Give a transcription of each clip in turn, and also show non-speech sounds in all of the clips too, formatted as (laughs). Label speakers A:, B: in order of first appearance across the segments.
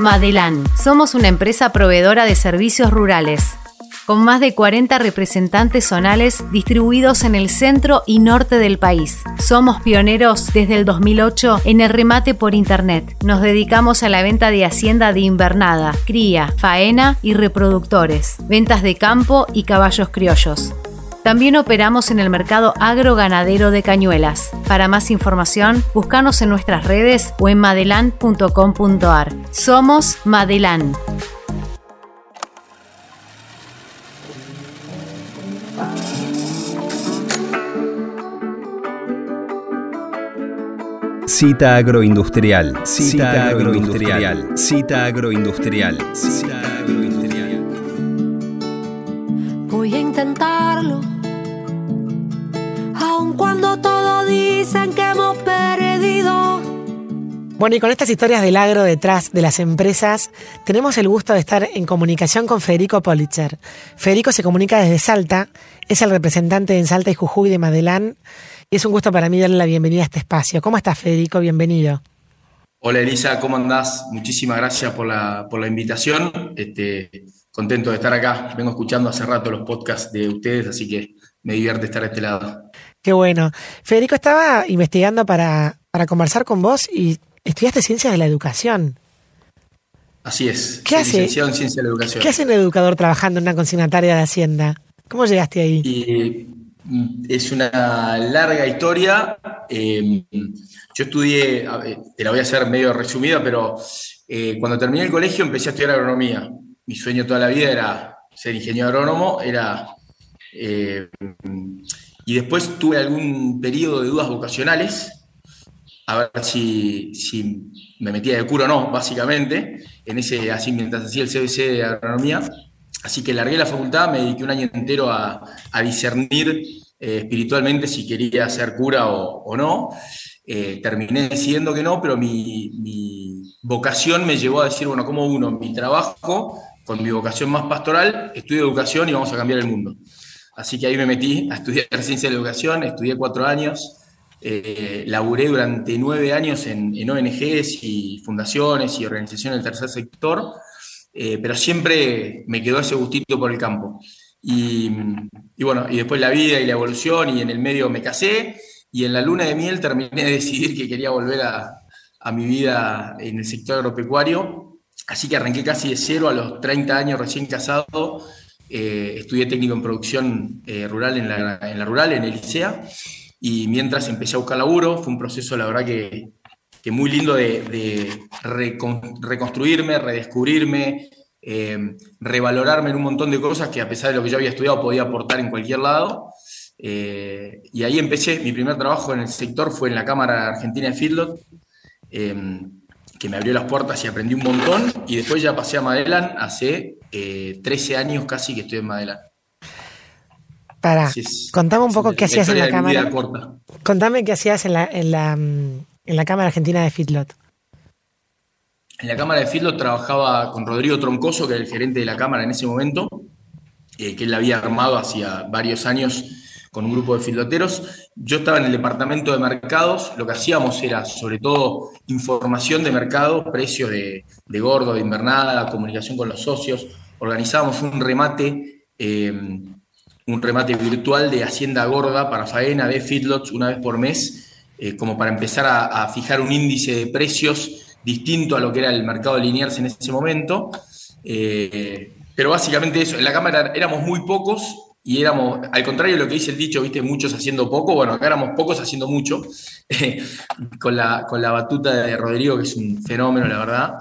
A: Madelán. Somos una empresa proveedora de servicios rurales con más de 40 representantes zonales distribuidos en el centro y norte del país. Somos pioneros desde el 2008 en el remate por Internet. Nos dedicamos a la venta de hacienda de invernada, cría, faena y reproductores, ventas de campo y caballos criollos. También operamos en el mercado agroganadero de Cañuelas. Para más información, búscanos en nuestras redes o en madelan.com.ar. Somos Madelan.
B: Cita agroindustrial. Cita, agroindustrial. Cita agroindustrial. Cita agroindustrial.
C: Voy a intentarlo. Cuando todos dicen que hemos perdido.
D: Bueno, y con estas historias del agro detrás de las empresas, tenemos el gusto de estar en comunicación con Federico Politzer. Federico se comunica desde Salta, es el representante en Salta y Jujuy de Madelán y es un gusto para mí darle la bienvenida a este espacio. ¿Cómo estás, Federico? Bienvenido.
E: Hola, Elisa, ¿cómo andás? Muchísimas gracias por la, por la invitación. Este, contento de estar acá. Vengo escuchando hace rato los podcasts de ustedes, así que me divierte estar a este lado.
D: Qué bueno. Federico, estaba investigando para, para conversar con vos y estudiaste Ciencias de la Educación.
E: Así es.
D: ¿Qué hace?
E: En Ciencias de la Educación.
D: ¿Qué hace un educador trabajando en una consignataria de Hacienda? ¿Cómo llegaste ahí?
E: Y es una larga historia. Eh, yo estudié, te la voy a hacer medio resumida, pero eh, cuando terminé el colegio empecé a estudiar agronomía. Mi sueño toda la vida era ser ingeniero agrónomo, era, eh, y después tuve algún periodo de dudas vocacionales, a ver si, si me metía de cura o no, básicamente, en ese, así mientras hacía el CBC de agronomía. Así que largué la facultad, me dediqué un año entero a, discernir eh, espiritualmente si quería ser cura o, no. Eh, terminé decidiendo que no, pero mi, vocación me llevó a decir, bueno, como uno, mi trabajo, con mi vocación más pastoral, estudio educación y vamos a cambiar el mundo. Así que ahí me metí a estudiar ciencia de la educación, estudié cuatro años, eh, laburé durante nueve años en, en ONGs y fundaciones y organizaciones del tercer sector, eh, pero siempre me quedó ese gustito por el campo. Y, bueno, y después la vida y la evolución, y en el medio me casé, y en la luna de miel terminé de decidir que quería volver a, mi vida en el sector agropecuario. Así que arranqué casi de cero a los 30 años recién casado. Eh, estudié técnico en producción eh, rural en la, rural, en el ICEA, y mientras empecé a buscar laburo, fue un proceso, la verdad, que, muy lindo de, reconstruirme, redescubrirme, eh, revalorarme en un montón de cosas que a pesar de lo que yo había estudiado podía aportar en cualquier lado. Y ahí empecé, mi primer trabajo en el sector fue en la Cámara Argentina de Feedlot, que me abrió las puertas y aprendí un montón, y después ya pasé a Madelan, hace 13 años casi que estoy en Madelan.
D: Para, contame un poco qué hacías en la Cámara. Contame qué hacías en la mm, en la Cámara Argentina de Fitlot.
E: En la Cámara de Fitlot trabajaba con Rodrigo Troncoso, que era el gerente de la Cámara en ese momento, eh, que él la había armado hacía varios años con un grupo de fitloteros. Yo estaba en el departamento de mercados, lo que hacíamos era sobre todo información de mercado, precios de, gordo, de invernada, comunicación con los socios. Organizábamos un remate, eh, un remate virtual de Hacienda Gorda para faena de feedlots una vez por mes eh, como para empezar a, fijar un índice de precios distinto a lo que era el mercado de en ese momento. Eh, pero básicamente eso, en la Cámara éramos muy pocos y éramos, al contrario de lo que dice el dicho, viste, muchos haciendo poco, bueno, acá éramos pocos haciendo mucho, (laughs) con, la, con la batuta de Rodrigo, que es un fenómeno, la verdad.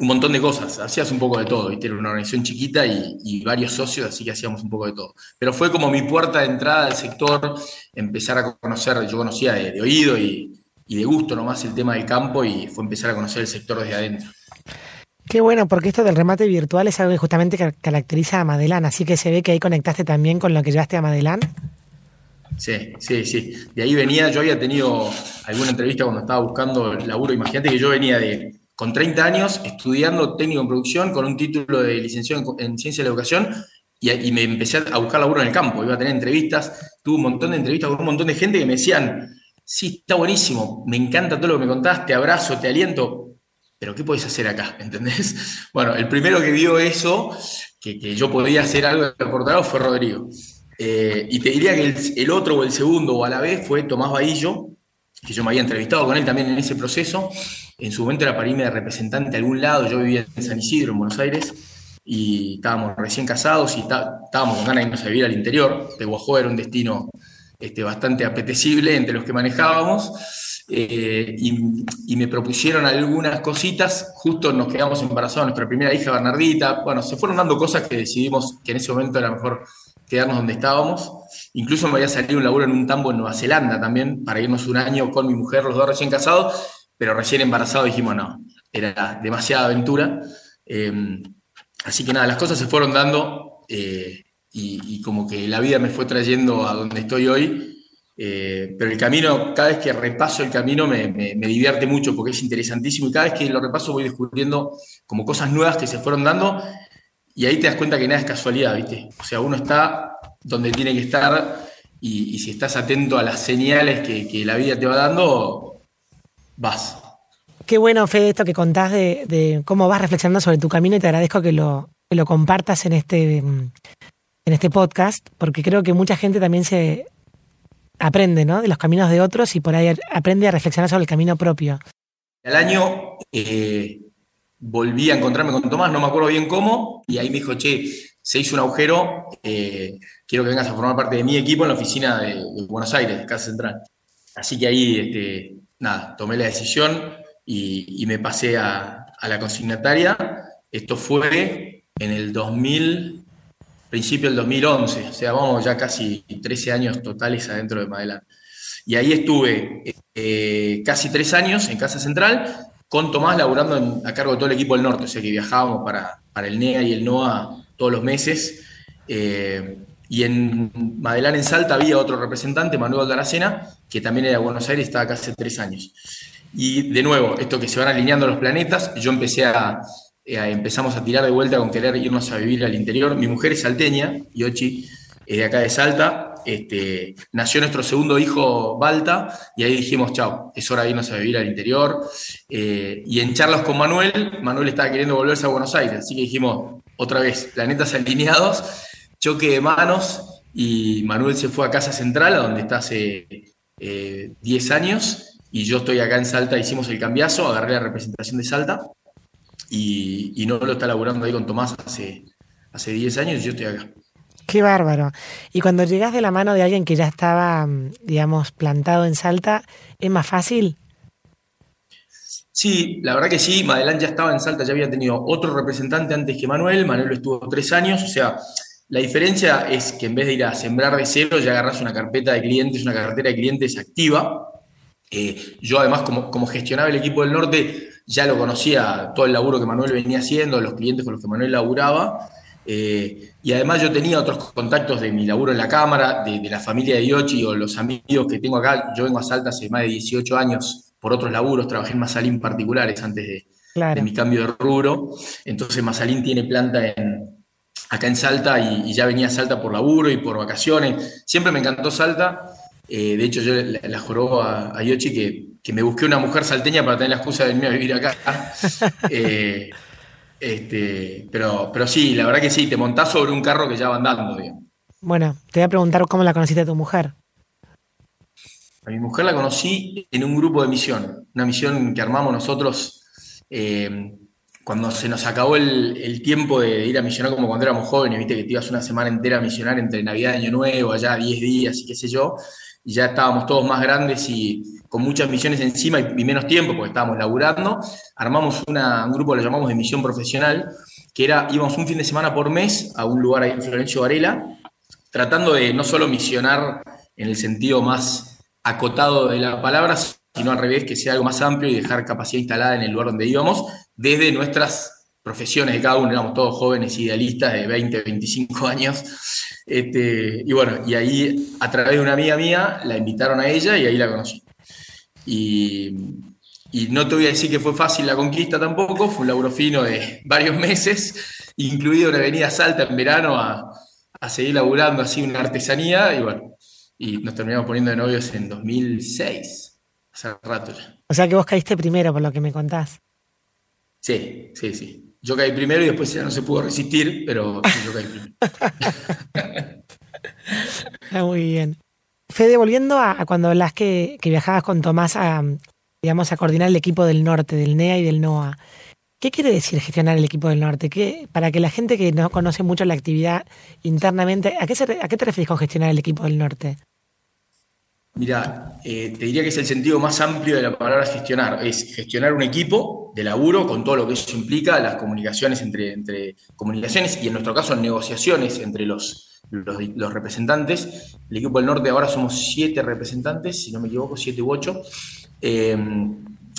E: Un montón de cosas, hacías un poco de todo, ¿viste? era una organización chiquita y, varios socios, así que hacíamos un poco de todo. Pero fue como mi puerta de entrada al sector, empezar a conocer, yo conocía de, oído y, de gusto nomás el tema del campo y fue empezar a conocer el sector desde adentro.
D: Qué bueno, porque esto del remate virtual es algo que justamente caracteriza a Madelán, así que se ve que ahí conectaste también con lo que llevaste a Madelán.
E: Sí, sí, sí. De ahí venía, yo había tenido alguna entrevista cuando estaba buscando laburo, imagínate que yo venía de, con 30 años, estudiando técnico en producción, con un título de licenciado en, ciencia de la educación, y, me empecé a buscar laburo en el campo. Iba a tener entrevistas, tuve un montón de entrevistas con un montón de gente que me decían, sí, está buenísimo, me encanta todo lo que me contaste, te abrazo, te aliento. pero ¿qué podés hacer acá? (laughs) ¿Entendés? Bueno, el primero que vio eso, que, que yo podía hacer algo de reportero, fue Rodrigo. Eh, y te diría que el, el, otro o el segundo o a la vez fue Tomás Bahillo, que yo me había entrevistado con él también en ese proceso. En su momento era para irme de representante a algún lado, yo vivía en San Isidro, en Buenos Aires, y estábamos recién casados y estábamos con ganas de irnos a vivir al interior. De Guajó era un destino este, bastante apetecible entre los que manejábamos. Eh, y, me propusieron algunas cositas, justo nos quedamos embarazados, nuestra primera hija Bernardita, bueno, se fueron dando cosas que decidimos que en ese momento era mejor quedarnos donde estábamos. Incluso me había salido un laburo en un tambo en Nueva Zelanda también, para irnos un año con mi mujer, los dos recién casados, pero recién embarazados dijimos no, era demasiada aventura. Eh, así que nada, las cosas se fueron dando eh, y, como que la vida me fue trayendo a donde estoy hoy. Eh, pero el camino, cada vez que repaso el camino me, divierte mucho porque es interesantísimo y cada vez que lo repaso voy descubriendo como cosas nuevas que se fueron dando y ahí te das cuenta que nada es casualidad, ¿viste? O sea, uno está donde tiene que estar y, si estás atento a las señales que, la vida te va dando, vas.
D: Qué bueno, Fede, esto que contás de, de, cómo vas reflexionando sobre tu camino y te agradezco que lo, que lo compartas en este, en este podcast, porque creo que mucha gente también se aprende ¿no? de los caminos de otros y por ahí aprende a reflexionar sobre el camino propio.
E: Al año eh, volví a encontrarme con Tomás, no me acuerdo bien cómo, y ahí me dijo, che, se hizo un agujero, eh, quiero que vengas a formar parte de mi equipo en la oficina de, Buenos Aires, de Casa Central. Así que ahí, este, nada, tomé la decisión y, me pasé a, la consignataria. Esto fue en el 2000, principio del 2011, o sea, vamos ya casi 13 años totales adentro de Madelán. Y ahí estuve eh, casi tres años en Casa Central, con Tomás laburando a cargo de todo el equipo del norte, o sea que viajábamos para, para el NEA y el NOA todos los meses. Eh, y en Madelán, en Salta, había otro representante, Manuel Aldaracena, que también era de Buenos Aires, estaba acá hace tres años. Y de nuevo, esto que se van alineando los planetas, yo empecé a, eh, empezamos a tirar de vuelta con querer irnos a vivir al interior. Mi mujer es salteña, Yochi, es de acá de Salta. Este, nació nuestro segundo hijo, Balta, y ahí dijimos, chao, es hora de irnos a vivir al interior. Eh, y en charlas con Manuel, Manuel estaba queriendo volverse a Buenos Aires, así que dijimos, otra vez, planetas alineados, choque de manos, y Manuel se fue a Casa Central, a donde está hace 10 eh, años, y yo estoy acá en Salta, hicimos el cambiazo, agarré la representación de Salta, y, no lo está laburando ahí con Tomás hace, hace 10 años y yo estoy acá.
D: Qué bárbaro. Y cuando llegas de la mano de alguien que ya estaba, digamos, plantado en Salta, ¿es más fácil?
E: Sí, la verdad que sí. Madelán ya estaba en Salta, ya había tenido otro representante antes que Manuel. Manuel estuvo tres años. O sea, la diferencia es que en vez de ir a sembrar de cero, ya agarras una carpeta de clientes, una cartera de clientes activa. Eh, yo además, como, como gestionaba el equipo del norte, ya lo conocía todo el laburo que Manuel venía haciendo, los clientes con los que Manuel laburaba, eh, y además yo tenía otros contactos de mi laburo en la Cámara, de, la familia de Yochi o los amigos que tengo acá. Yo vengo a Salta hace más de 18 años por otros laburos, trabajé en Mazalín particulares antes de, mi cambio de rubro. Entonces Mazalín tiene planta en, acá en Salta y, ya venía a Salta por laburo y por vacaciones. Siempre me encantó Salta. Eh, de hecho, yo la, la a Yochi que que me busqué una mujer salteña para tener la excusa de venir a vivir acá. (laughs) Eh, este, pero, pero sí, la verdad que sí, te montás sobre un carro que ya va andando.
D: Bueno, te voy a preguntar cómo la conociste a tu mujer.
E: A mi mujer la conocí en un grupo de misión, una misión que armamos nosotros eh, cuando se nos acabó el, tiempo de ir a misionar como cuando éramos jóvenes, viste que te ibas una semana entera a misionar entre Navidad y Año Nuevo, allá 10 días y qué sé yo, y ya estábamos todos más grandes y con muchas misiones encima y, menos tiempo porque estábamos laburando, armamos un grupo lo llamamos de misión profesional, que era, íbamos un fin de semana por mes a un lugar ahí en Florencio Varela, tratando de no solo misionar en el sentido más acotado de la palabra, sino al revés, que sea algo más amplio y dejar capacidad instalada en el lugar donde íbamos, desde nuestras profesiones de cada uno, éramos todos jóvenes idealistas de 20, 25 años, este, y bueno, y ahí a través de una amiga mía la invitaron a ella y ahí la conocí. Y, no te voy a decir que fue fácil la conquista tampoco, fue un laburo fino de varios meses, incluido una avenida Salta en verano a, seguir laburando así una artesanía y bueno, y nos terminamos poniendo de novios en 2006, hace rato ya.
D: O sea que vos caíste primero por lo que me contás.
E: Sí, sí, sí. Yo caí primero y después ya no se pudo resistir, pero yo caí primero. (laughs)
D: muy bien. Fede, volviendo a, cuando hablas que, que, viajabas con Tomás a, digamos, a coordinar el equipo del norte, del NEA y del NOA. ¿Qué quiere decir gestionar el equipo del norte? ¿Qué, para que la gente que no conoce mucho la actividad internamente, ¿a qué, ¿a qué te refieres con gestionar el equipo del norte?
E: Mira, eh, te diría que es el sentido más amplio de la palabra gestionar. Es gestionar un equipo de laburo con todo lo que eso implica, las comunicaciones entre, comunicaciones y en nuestro caso negociaciones entre los, los, representantes. El equipo del norte ahora somos siete representantes, si no me equivoco, siete u ocho. Eh,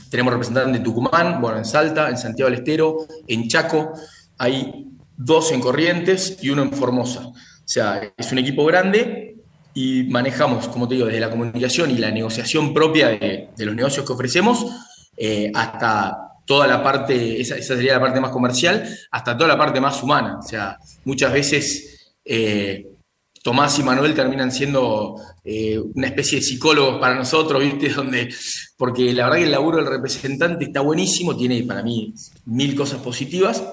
E: tenemos representantes en Tucumán, bueno, en Salta, en Santiago del Estero, en Chaco. Hay dos en Corrientes y uno en Formosa. O sea, es un equipo grande y manejamos, como te digo, desde la comunicación y la negociación propia de, los negocios que ofrecemos eh, hasta toda la parte, esa, sería la parte más comercial, hasta toda la parte más humana. O sea, muchas veces eh, Tomás y Manuel terminan siendo eh, una especie de psicólogos para nosotros, ¿viste? (laughs) Donde, porque la verdad que el laburo del representante está buenísimo, tiene para mí mil cosas positivas,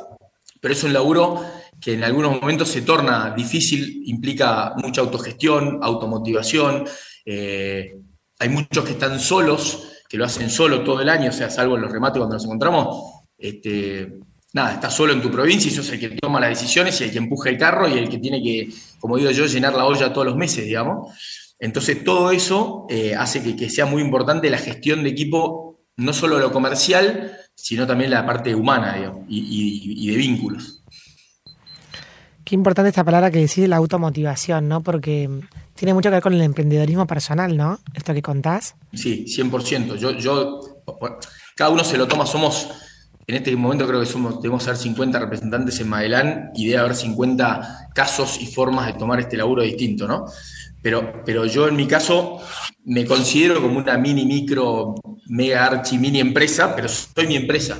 E: pero es un laburo que en algunos momentos se torna difícil, implica mucha autogestión, automotivación. Eh, hay muchos que están solos, que lo hacen solo todo el año, o sea, salvo en los remates cuando nos encontramos. Este, nada, estás solo en tu provincia y sos el que toma las decisiones y el que empuja el carro y el que tiene que, como digo yo, llenar la olla todos los meses, digamos. Entonces, todo eso eh, hace que, sea muy importante la gestión de equipo, no solo lo comercial, sino también la parte humana, y de vínculos.
D: Qué importante esta palabra que decís, la automotivación, ¿no? Porque tiene mucho que ver con el emprendedorismo personal, ¿no? Esto que contás.
E: Sí, 100%. Yo, yo, cada uno se lo toma, somos, en este momento creo que somos, debemos ser 50 representantes en Madelán y debe haber 50 casos y formas de tomar este laburo distinto, ¿no? Pero, pero yo en mi caso me considero como una mini, micro, mega, archi, mini empresa, pero soy mi empresa.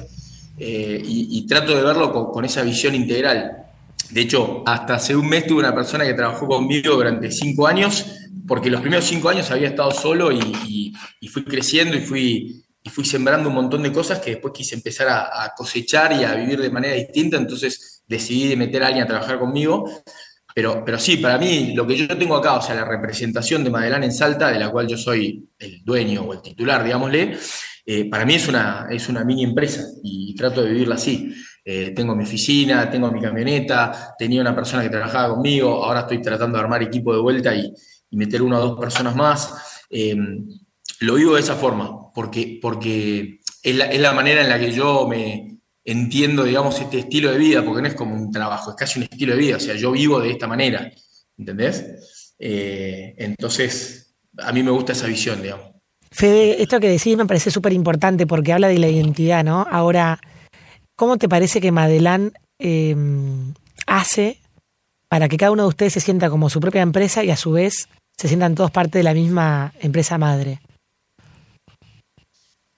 E: Eh, y, trato de verlo con esa visión integral de hecho, hasta hace un mes tuve una persona que trabajó conmigo durante cinco años, porque los primeros cinco años había estado solo y, fui creciendo y fui, y sembrando un montón de cosas que después quise empezar a, cosechar y a vivir de manera distinta, entonces decidí meter a alguien a trabajar conmigo. Pero, pero sí, para mí lo que yo tengo acá, o sea, la representación de Madelán en Salta, de la cual yo soy el dueño o el titular, digámosle, eh, para mí es una, es una mini empresa y trato de vivirla así. Eh, tengo mi oficina, tengo mi camioneta, tenía una persona que trabajaba conmigo, ahora estoy tratando de armar equipo de vuelta y, meter una o dos personas más. Em, lo vivo de esa forma, porque, porque es, la, manera en la que yo me entiendo, digamos, este estilo de vida, porque no es como un trabajo, es casi un estilo de vida, o sea, yo vivo de esta manera, ¿entendés? Eh, entonces, a mí me gusta esa visión, digamos.
D: Fede, esto que decís me parece súper importante porque habla de la identidad, ¿no? Ahora, ¿Cómo te parece que Madelán em, hace para que cada uno de ustedes se sienta como su propia empresa y a su vez se sientan todos parte de la misma empresa madre?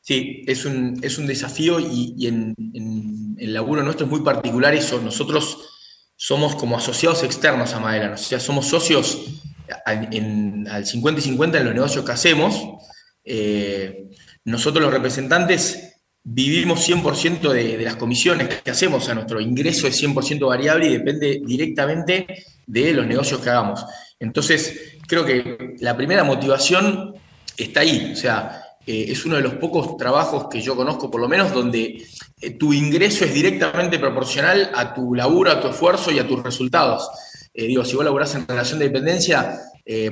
E: Sí, es un, es un desafío y, en, el laburo nuestro es muy particular eso. Nosotros somos como asociados externos a Madelán, o sea, somos socios al 50 y 50 en los negocios que hacemos. Eh, nosotros los representantes vivimos 100% de, de, las comisiones que hacemos, o sea, nuestro ingreso es 100% variable y depende directamente de los negocios que hagamos. Entonces, creo que la primera motivación está ahí, o sea, eh, es uno de los pocos trabajos que yo conozco, por lo menos, donde eh, tu ingreso es directamente proporcional a tu laburo, a tu esfuerzo y a tus resultados. Eh, digo, si vos laburás en relación de dependencia,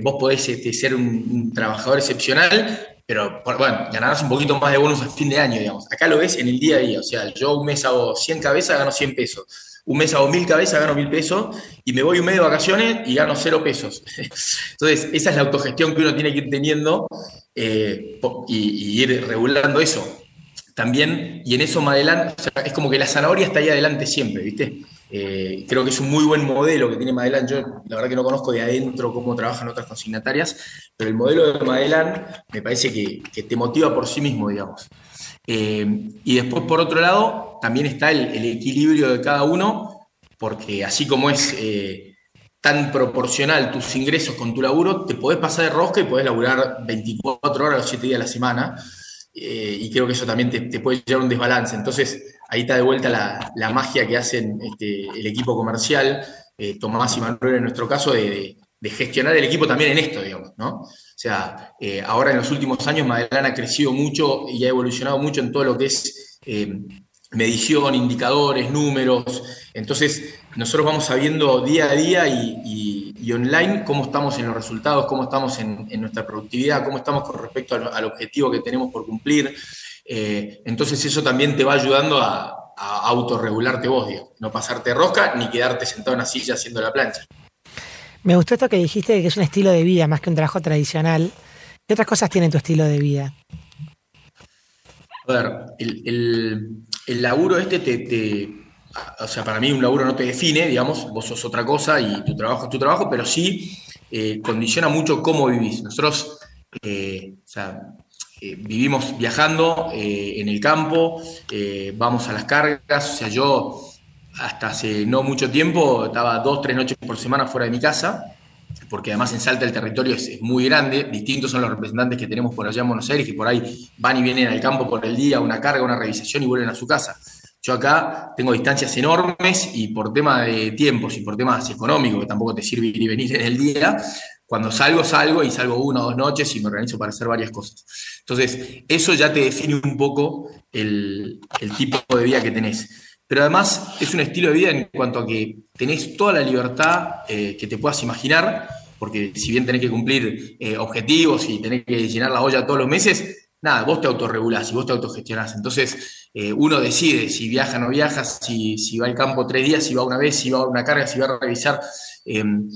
E: vos podés este, ser un, trabajador excepcional, pero bueno, ganarás un poquito más de bonus a fin de año, digamos. Acá lo ves en el día a día, o sea, yo un mes hago 100 cabezas, gano 100 pesos. Un mes hago 1000 cabezas, gano 1000 pesos, y me voy un mes de vacaciones y gano 0 pesos. (laughs) Entonces, esa es la autogestión que uno tiene que ir teniendo eh, y, ir regulando eso. También, y en eso Madelán, es como que la zanahoria está ahí adelante siempre, ¿viste? Eh, creo que es un muy buen modelo que tiene Madelán. Yo la verdad que no conozco de adentro cómo trabajan otras consignatarias, pero el modelo de Madelán me parece que, te motiva por sí mismo, digamos. Eh, y después, por otro lado, también está el, equilibrio de cada uno, porque así como es eh, tan proporcional tus ingresos con tu laburo, te podés pasar de rosca y podés laburar 24 horas los 7 días a la semana. y creo que eso también te, te puede llevar a un desbalance. Entonces, ahí está de vuelta la, magia que hacen este, el equipo comercial, eh, Tomás y Manuel en nuestro caso, de, gestionar el equipo también en esto, digamos, ¿no? O sea, eh, ahora en los últimos años Madelán ha crecido mucho y ha evolucionado mucho en todo lo que es eh, medición, indicadores, números. Entonces, nosotros vamos sabiendo día a día y, online cómo estamos en los resultados, cómo estamos en, nuestra productividad, cómo estamos con respecto al, objetivo que tenemos por cumplir. Eh, entonces, eso también te va ayudando a, a autorregularte vos, digamos. no pasarte rosca ni quedarte sentado en una silla haciendo la plancha.
D: Me gustó esto que dijiste que es un estilo de vida más que un trabajo tradicional. ¿Qué otras cosas tiene tu estilo de vida?
E: A ver, el, laburo este te, O sea, para mí un laburo no te define, digamos, vos sos otra cosa y tu trabajo es tu trabajo, pero sí eh, condiciona mucho cómo vivís. Nosotros, eh, o sea, eh, vivimos viajando en el campo, vamos a las cargas, o sea, yo hasta hace no mucho tiempo estaba dos, tres noches por semana fuera de mi casa, porque además en Salta el territorio es, muy grande, distintos son los representantes que tenemos por allá en Buenos Aires, que por ahí van y vienen al campo por el día, una carga, una revisación y vuelven a su casa. Yo acá tengo distancias enormes y por tema de tiempos y por temas económicos, que tampoco te sirve ir y venir en el día, cuando salgo, salgo y salgo una o dos noches y me organizo para hacer varias cosas. Entonces, eso ya te define un poco el, tipo de vida que tenés pero además es un estilo de vida en cuanto a que tenés toda la libertad eh, que te puedas imaginar, porque si bien tenés que cumplir eh, objetivos y tenés que llenar la olla todos los meses, nada, vos te autorregulás y vos te autogestionás. Entonces, eh, uno decide si viaja o no viaja, si, si, va al campo tres días, si va una vez, si va a una carga, si va a revisar. Em,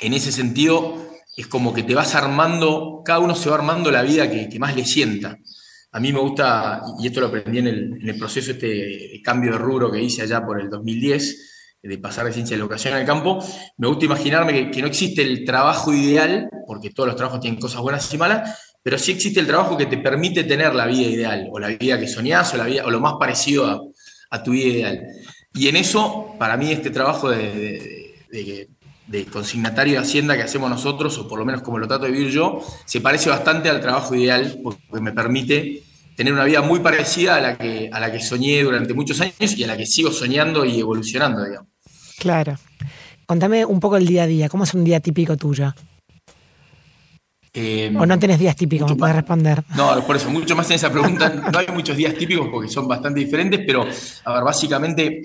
E: en ese sentido, es como que te vas armando, cada uno se va armando la vida que, que más le sienta. A mí me gusta, y esto lo aprendí en el, proceso, este cambio de rubro que hice allá por el 2010, de pasar de ciencia de educación al campo, me gusta imaginarme que, no existe el trabajo ideal, porque todos los trabajos tienen cosas buenas y malas, pero sí existe el trabajo que te permite tener la vida ideal, o la vida que soñás, o, la vida, o lo más parecido a, tu vida ideal. Y en eso, para mí, este trabajo de, de, consignatario de Hacienda que hacemos nosotros, o por lo menos como lo trato de vivir yo, se parece bastante al trabajo ideal, porque me permite tener una vida muy parecida a la que, a la que soñé durante muchos años y a la que sigo soñando y evolucionando, digamos.
D: Claro. Contame un poco el día a día, ¿cómo es un día típico tuyo? Eh, ¿O no tenés días típicos? ¿Me puedes responder?
E: No, por eso, mucho más en esa pregunta. No hay muchos días típicos porque son bastante diferentes, pero, a ver, básicamente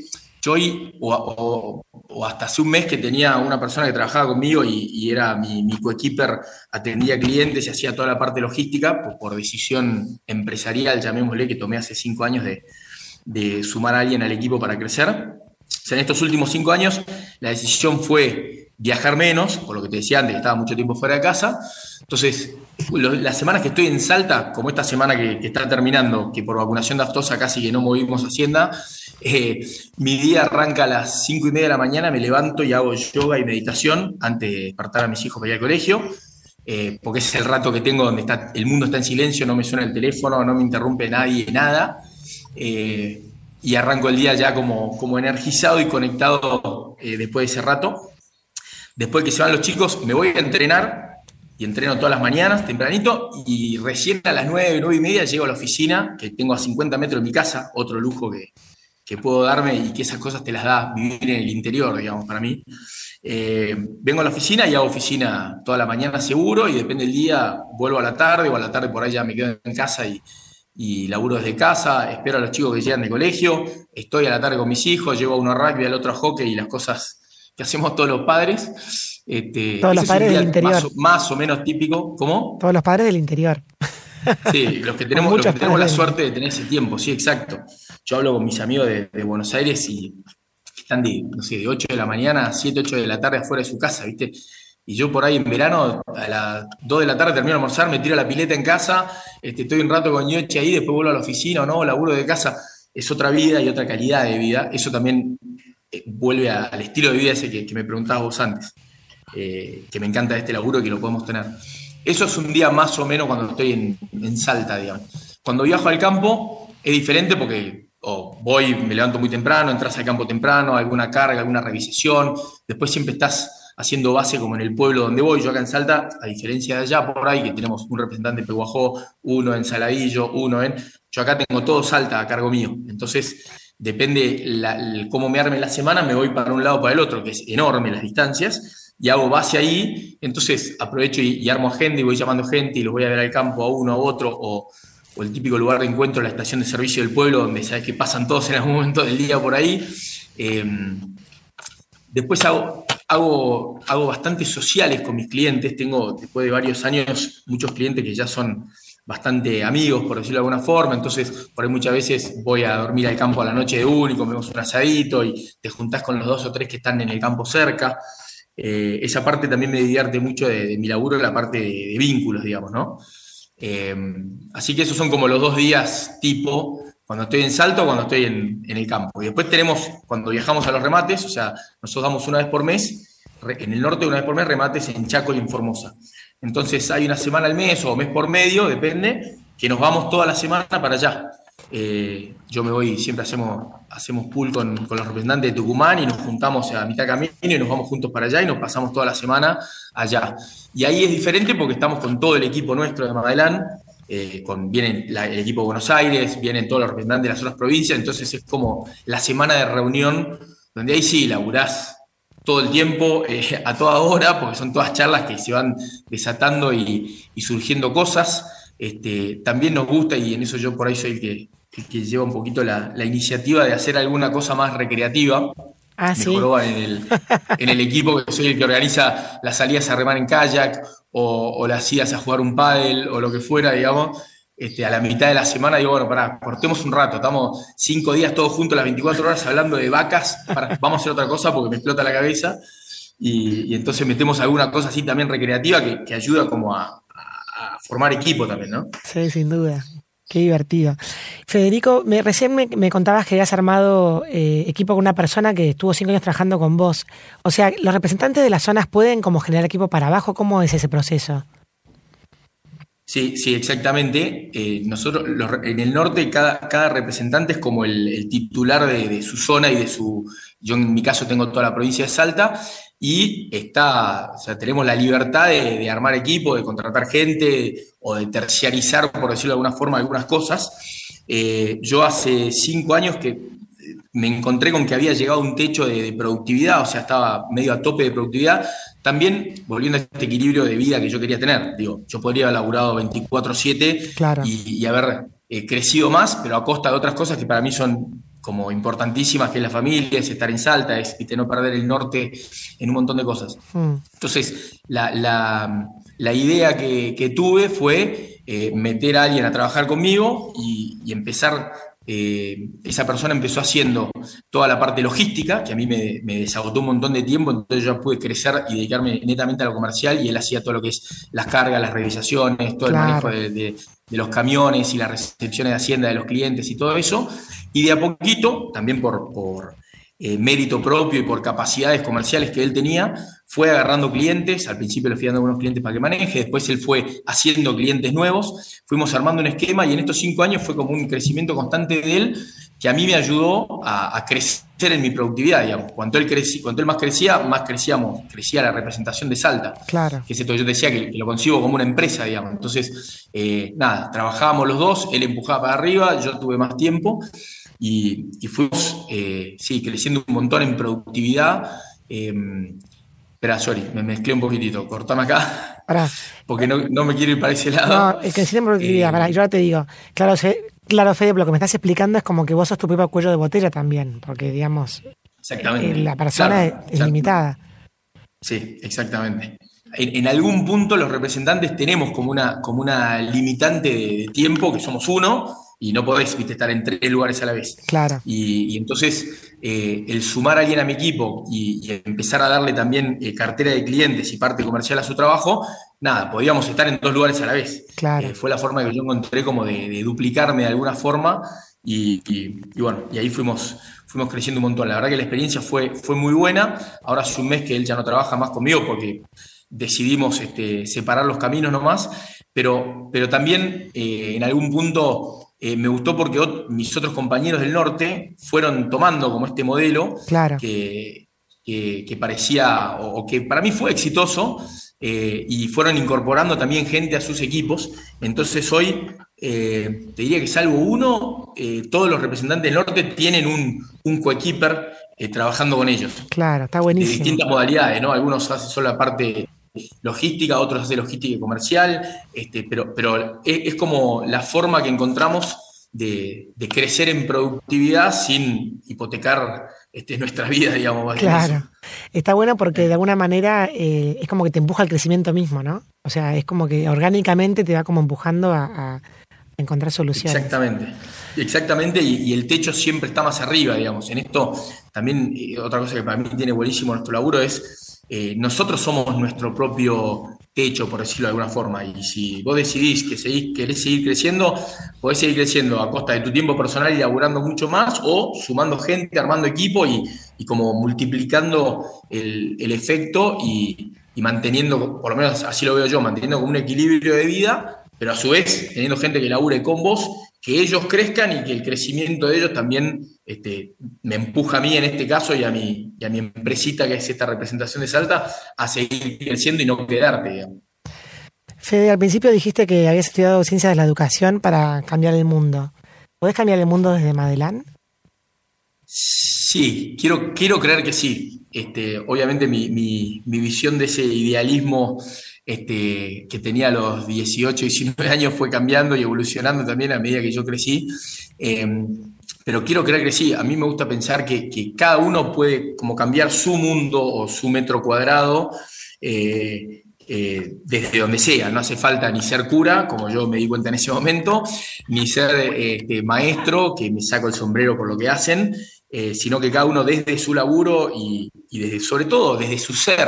E: hoy, o, hasta hace un mes que tenía una persona que trabajaba conmigo y, era mi, mi coequiper, atendía clientes y hacía toda la parte logística, pues por decisión empresarial, llamémosle, que tomé hace cinco años de, sumar a alguien al equipo para crecer. O sea, en estos últimos cinco años la decisión fue viajar menos, por lo que te decía antes, estaba mucho tiempo fuera de casa. Entonces, las semanas que estoy en Salta, como esta semana que, está terminando, que por vacunación de aftosa casi que no movimos Hacienda, eh, mi día arranca a las cinco y media de la mañana, me levanto y hago yoga y meditación antes de despertar a mis hijos para ir al colegio, eh, porque es el rato que tengo donde está, el mundo está en silencio, no me suena el teléfono, no me interrumpe nadie, nada. Eh, y arranco el día ya como, como energizado y conectado después de ese rato. Después que se van los chicos, me voy a entrenar y entreno todas las mañanas, tempranito, y recién a las 9, 9 y media llego a la oficina, que tengo a 50 metros de mi casa, otro lujo que, que puedo darme y que esas cosas te las da vivir en el interior, digamos, para mí. Eh, vengo a la oficina y hago oficina toda la mañana seguro y depende del día, vuelvo a la tarde o a la tarde por ahí ya me quedo en casa y, y laburo desde casa, espero a los chicos que llegan de colegio, estoy a la tarde con mis hijos, llevo a uno a rugby, al otro a hockey y las cosas que hacemos todos los padres.
D: Este, Todos los padres del interior.
E: Más, o menos típico. ¿Cómo?
D: Todos los padres del interior.
E: Sí, los que (laughs) tenemos, los que tenemos la suerte de tener ese tiempo, sí, exacto. Yo hablo con mis amigos de, Buenos Aires y están de, no de 8 de la mañana a 7, 8 de la tarde afuera de su casa, ¿viste? Y yo por ahí en verano, a las 2 de la tarde termino de almorzar, me tiro la pileta en casa, este, estoy un rato con Yoche ahí, después vuelvo a la oficina o no, laburo de casa. Es otra vida y otra calidad de vida. Eso también eh, vuelve al estilo de vida ese que, me preguntabas vos antes. Eh, que me encanta este laburo que lo podemos tener. Eso es un día más o menos cuando estoy en, Salta, digamos. Cuando viajo al campo es diferente porque voy, me levanto muy temprano, entras al campo temprano, alguna carga, alguna revisación, después siempre estás haciendo base como en el pueblo donde voy. Yo acá en Salta, a diferencia de allá por ahí, que tenemos un representante en Peguajó, uno en Saladillo, uno en... Yo acá tengo todo Salta a cargo mío. Entonces, depende cómo me arme la semana, me voy para un lado o para el otro, que es enorme las distancias, y hago base ahí, entonces aprovecho y, armo agenda y voy llamando gente y los voy a ver al campo a uno a otro, o, el típico lugar de encuentro, la estación de servicio del pueblo, donde sabes que pasan todos en algún momento del día por ahí. Em, después hago, hago, hago bastantes sociales con mis clientes, tengo después de varios años muchos clientes que ya son bastante amigos, por decirlo de alguna forma, entonces por ahí muchas veces voy a dormir al campo a la noche de uno y comemos un asadito y te juntás con los dos o tres que están en el campo cerca. Eh, esa parte también me divierte mucho de, mi laburo, la parte de, vínculos, digamos, ¿no? Eh, así que esos son como los dos días tipo, cuando estoy en Salto o cuando estoy en, en, el campo. Y después tenemos, cuando viajamos a los remates, o sea, nosotros damos una vez por mes, en el norte una vez por mes remates en Chaco y en Formosa. Entonces hay una semana al mes o mes por medio, depende, que nos vamos toda la semana para allá. Eh, yo me voy, siempre hacemos, hacemos pool con, los representantes de Tucumán y nos juntamos a mitad camino y nos vamos juntos para allá y nos pasamos toda la semana allá. Y ahí es diferente porque estamos con todo el equipo nuestro de Magelán, eh, con, vienen el equipo de Buenos Aires, vienen todos los representantes de las otras provincias, entonces es como la semana de reunión donde ahí sí laburás todo el tiempo, eh, a toda hora, porque son todas charlas que se van desatando y, surgiendo cosas. Este, también nos gusta, y en eso yo por ahí soy el que, que lleva un poquito la, iniciativa de hacer alguna cosa más recreativa. Ah, Mejoró en, el, (laughs) en el equipo que soy el que organiza las salidas a remar en kayak o, o las idas a jugar un pádel o lo que fuera, digamos. Este, a la mitad de la semana digo, bueno, pará, cortemos un rato, estamos cinco días todos juntos, las 24 horas hablando de vacas, vamos a hacer otra cosa porque me explota la cabeza. Y, entonces metemos alguna cosa así también recreativa que, ayuda como a, formar equipo también, ¿no?
D: Sí, sin duda. Qué divertido. Federico, me, recién me, contabas que habías armado eh, equipo con una persona que estuvo cinco años trabajando con vos. O sea, ¿los representantes de las zonas pueden como generar equipo para abajo? ¿Cómo es ese proceso?
E: Sí, sí, exactamente. Eh, nosotros en el norte cada, cada representante es como el, titular de, su zona y de su... Yo en mi caso tengo toda la provincia de Salta y está, o sea, tenemos la libertad de, armar equipo, de contratar gente o de terciarizar, por decirlo de alguna forma, algunas cosas. Eh, yo hace cinco años que me encontré con que había llegado a un techo de, productividad, o sea, estaba medio a tope de productividad. También volviendo a este equilibrio de vida que yo quería tener. Digo, yo podría haber laburado 24-7 y, haber eh, crecido más, pero a costa de otras cosas que para mí son como importantísimas, que es la familia, es estar en Salta, es no perder el norte en un montón de cosas. Hmm. Entonces, la, idea que, tuve fue eh, meter a alguien a trabajar conmigo y, y empezar eh, esa persona empezó haciendo toda la parte logística, que a mí me, desagotó un montón de tiempo, entonces yo pude crecer y dedicarme netamente a lo comercial y él hacía todo lo que es las cargas, las revisaciones, todo el manejo de, los camiones y la recepción de Hacienda de los clientes y todo eso. Y de a poquito, también por, por eh, mérito propio y por capacidades comerciales que él tenía, fue agarrando clientes, al principio le fui dando algunos clientes para que maneje, después él fue haciendo clientes nuevos, fuimos armando un esquema y en estos cinco años fue como un crecimiento constante de él que a mí me ayudó a, crecer en mi productividad, digamos. Cuanto él, crecí, cuanto él más crecía, más crecíamos, crecía la representación de Salta.
D: Claro.
E: Que es esto, yo decía que, lo consigo como una empresa, digamos. Entonces, eh, nada, trabajábamos los dos, él empujaba para arriba, yo tuve más tiempo y, fuimos, eh, sí, creciendo un montón en productividad. Eh, Espera, sorry, me mezclé un poquitito. Cortame acá. Porque no, me quiero ir para ese lado.
D: No, es que sí, productividad. Eh, yo ahora te digo. Claro, claro, Fede, lo que me estás explicando es como que vos sos tu propio cuello de botella también. Porque, digamos.
E: Exactamente.
D: Eh, la persona es, limitada.
E: Sí, exactamente. En, algún punto los representantes tenemos como una, como una limitante de tiempo, que somos uno, y no podés estar en tres lugares a la vez.
D: Claro.
E: Y, entonces eh, el sumar a alguien a mi equipo y, empezar a darle también eh, cartera de clientes y parte comercial a su trabajo, nada, podíamos estar en dos lugares a la vez.
D: Claro.
E: Eh, fue la forma que yo encontré como de, duplicarme de alguna forma y, bueno, y ahí fuimos, fuimos creciendo un montón. La verdad que la experiencia fue, fue muy buena. Ahora hace un mes que él ya no trabaja más conmigo porque decidimos este, separar los caminos nomás, pero, pero también en algún punto eh, me gustó porque mis otros compañeros del norte fueron tomando como este modelo que, parecía, o, que para mí fue exitoso, eh, y fueron incorporando también gente a sus equipos. Entonces hoy, eh, te diría que salvo uno, todos los representantes del norte tienen un, un coequiper trabajando con ellos.
D: Claro, está buenísimo.
E: De distintas modalidades, ¿no? Algunos hacen solo la parte logística, otros hacen logística y comercial, este, pero, pero es, como la forma que encontramos de, de crecer en productividad sin hipotecar este, nuestra vida, digamos.
D: Claro. Está bueno porque de alguna manera eh, es como que te empuja al crecimiento mismo, ¿no? O sea, es como que orgánicamente te va como empujando a, encontrar soluciones.
E: Exactamente, exactamente, y, el techo siempre está más arriba, digamos. En esto también, eh, otra cosa que para mí tiene buenísimo nuestro laburo es, eh, nosotros somos nuestro propio techo, por decirlo de alguna forma. Y si vos decidís que seguís, querés seguir creciendo, podés seguir creciendo a costa de tu tiempo personal y laburando mucho más, o sumando gente, armando equipo y, como multiplicando el, efecto y, manteniendo, por lo menos así lo veo yo, manteniendo como un equilibrio de vida, pero a su vez teniendo gente que labure con vos que ellos crezcan y que el crecimiento de ellos también este, me empuja a mí en este caso y a, mi, y a mi empresita, que es esta representación de Salta, a seguir creciendo y no quedarte.
D: Fede, al principio dijiste que habías estudiado ciencias de la educación para cambiar el mundo. ¿Podés cambiar el mundo desde Madelán?
E: Sí, quiero, quiero creer que sí. Este, obviamente mi, mi, mi visión de ese idealismo este, que tenía los 18, 19 años fue cambiando y evolucionando también a medida que yo crecí. Em, pero quiero creer que sí, a mí me gusta pensar que, cada uno puede como cambiar su mundo o su metro cuadrado eh, eh, desde donde sea. No hace falta ni ser cura, como yo me di cuenta en ese momento, ni ser este, maestro, que me saco el sombrero por lo que hacen, eh, sino que cada uno desde su laburo y, sobre todo desde su ser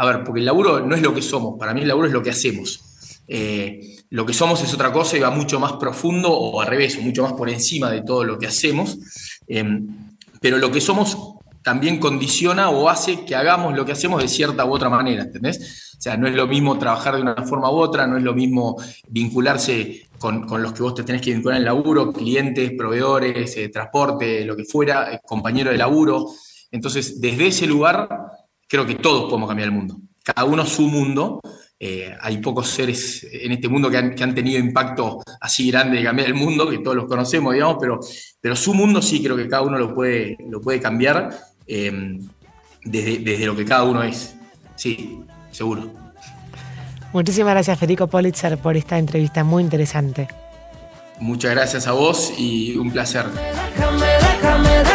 E: a ver, porque el laburo no es lo que somos, para mí el laburo es lo que hacemos. Eh, lo que somos es otra cosa y va mucho más profundo o al revés, mucho más por encima de todo lo que hacemos. Eh, pero lo que somos también condiciona o hace que hagamos lo que hacemos de cierta u otra manera, ¿entendés? O sea, no es lo mismo trabajar de una forma u otra, no es lo mismo vincularse con, los que vos te tenés que vincular en el laburo, clientes, proveedores, eh, transporte, lo que fuera, compañero de laburo. Entonces, desde ese lugar creo que todos podemos cambiar el mundo. Cada uno su mundo. Eh, hay pocos seres en este mundo que han, tenido impacto así grande de cambiar el mundo, que todos los conocemos, digamos, pero, pero su mundo sí creo que cada uno lo puede, lo puede cambiar eh, desde, desde lo que cada uno es. Sí, seguro.
D: Muchísimas gracias Federico Politzer por esta entrevista muy interesante.
E: Muchas gracias a vos y un placer. Déjame, déjame, déjame.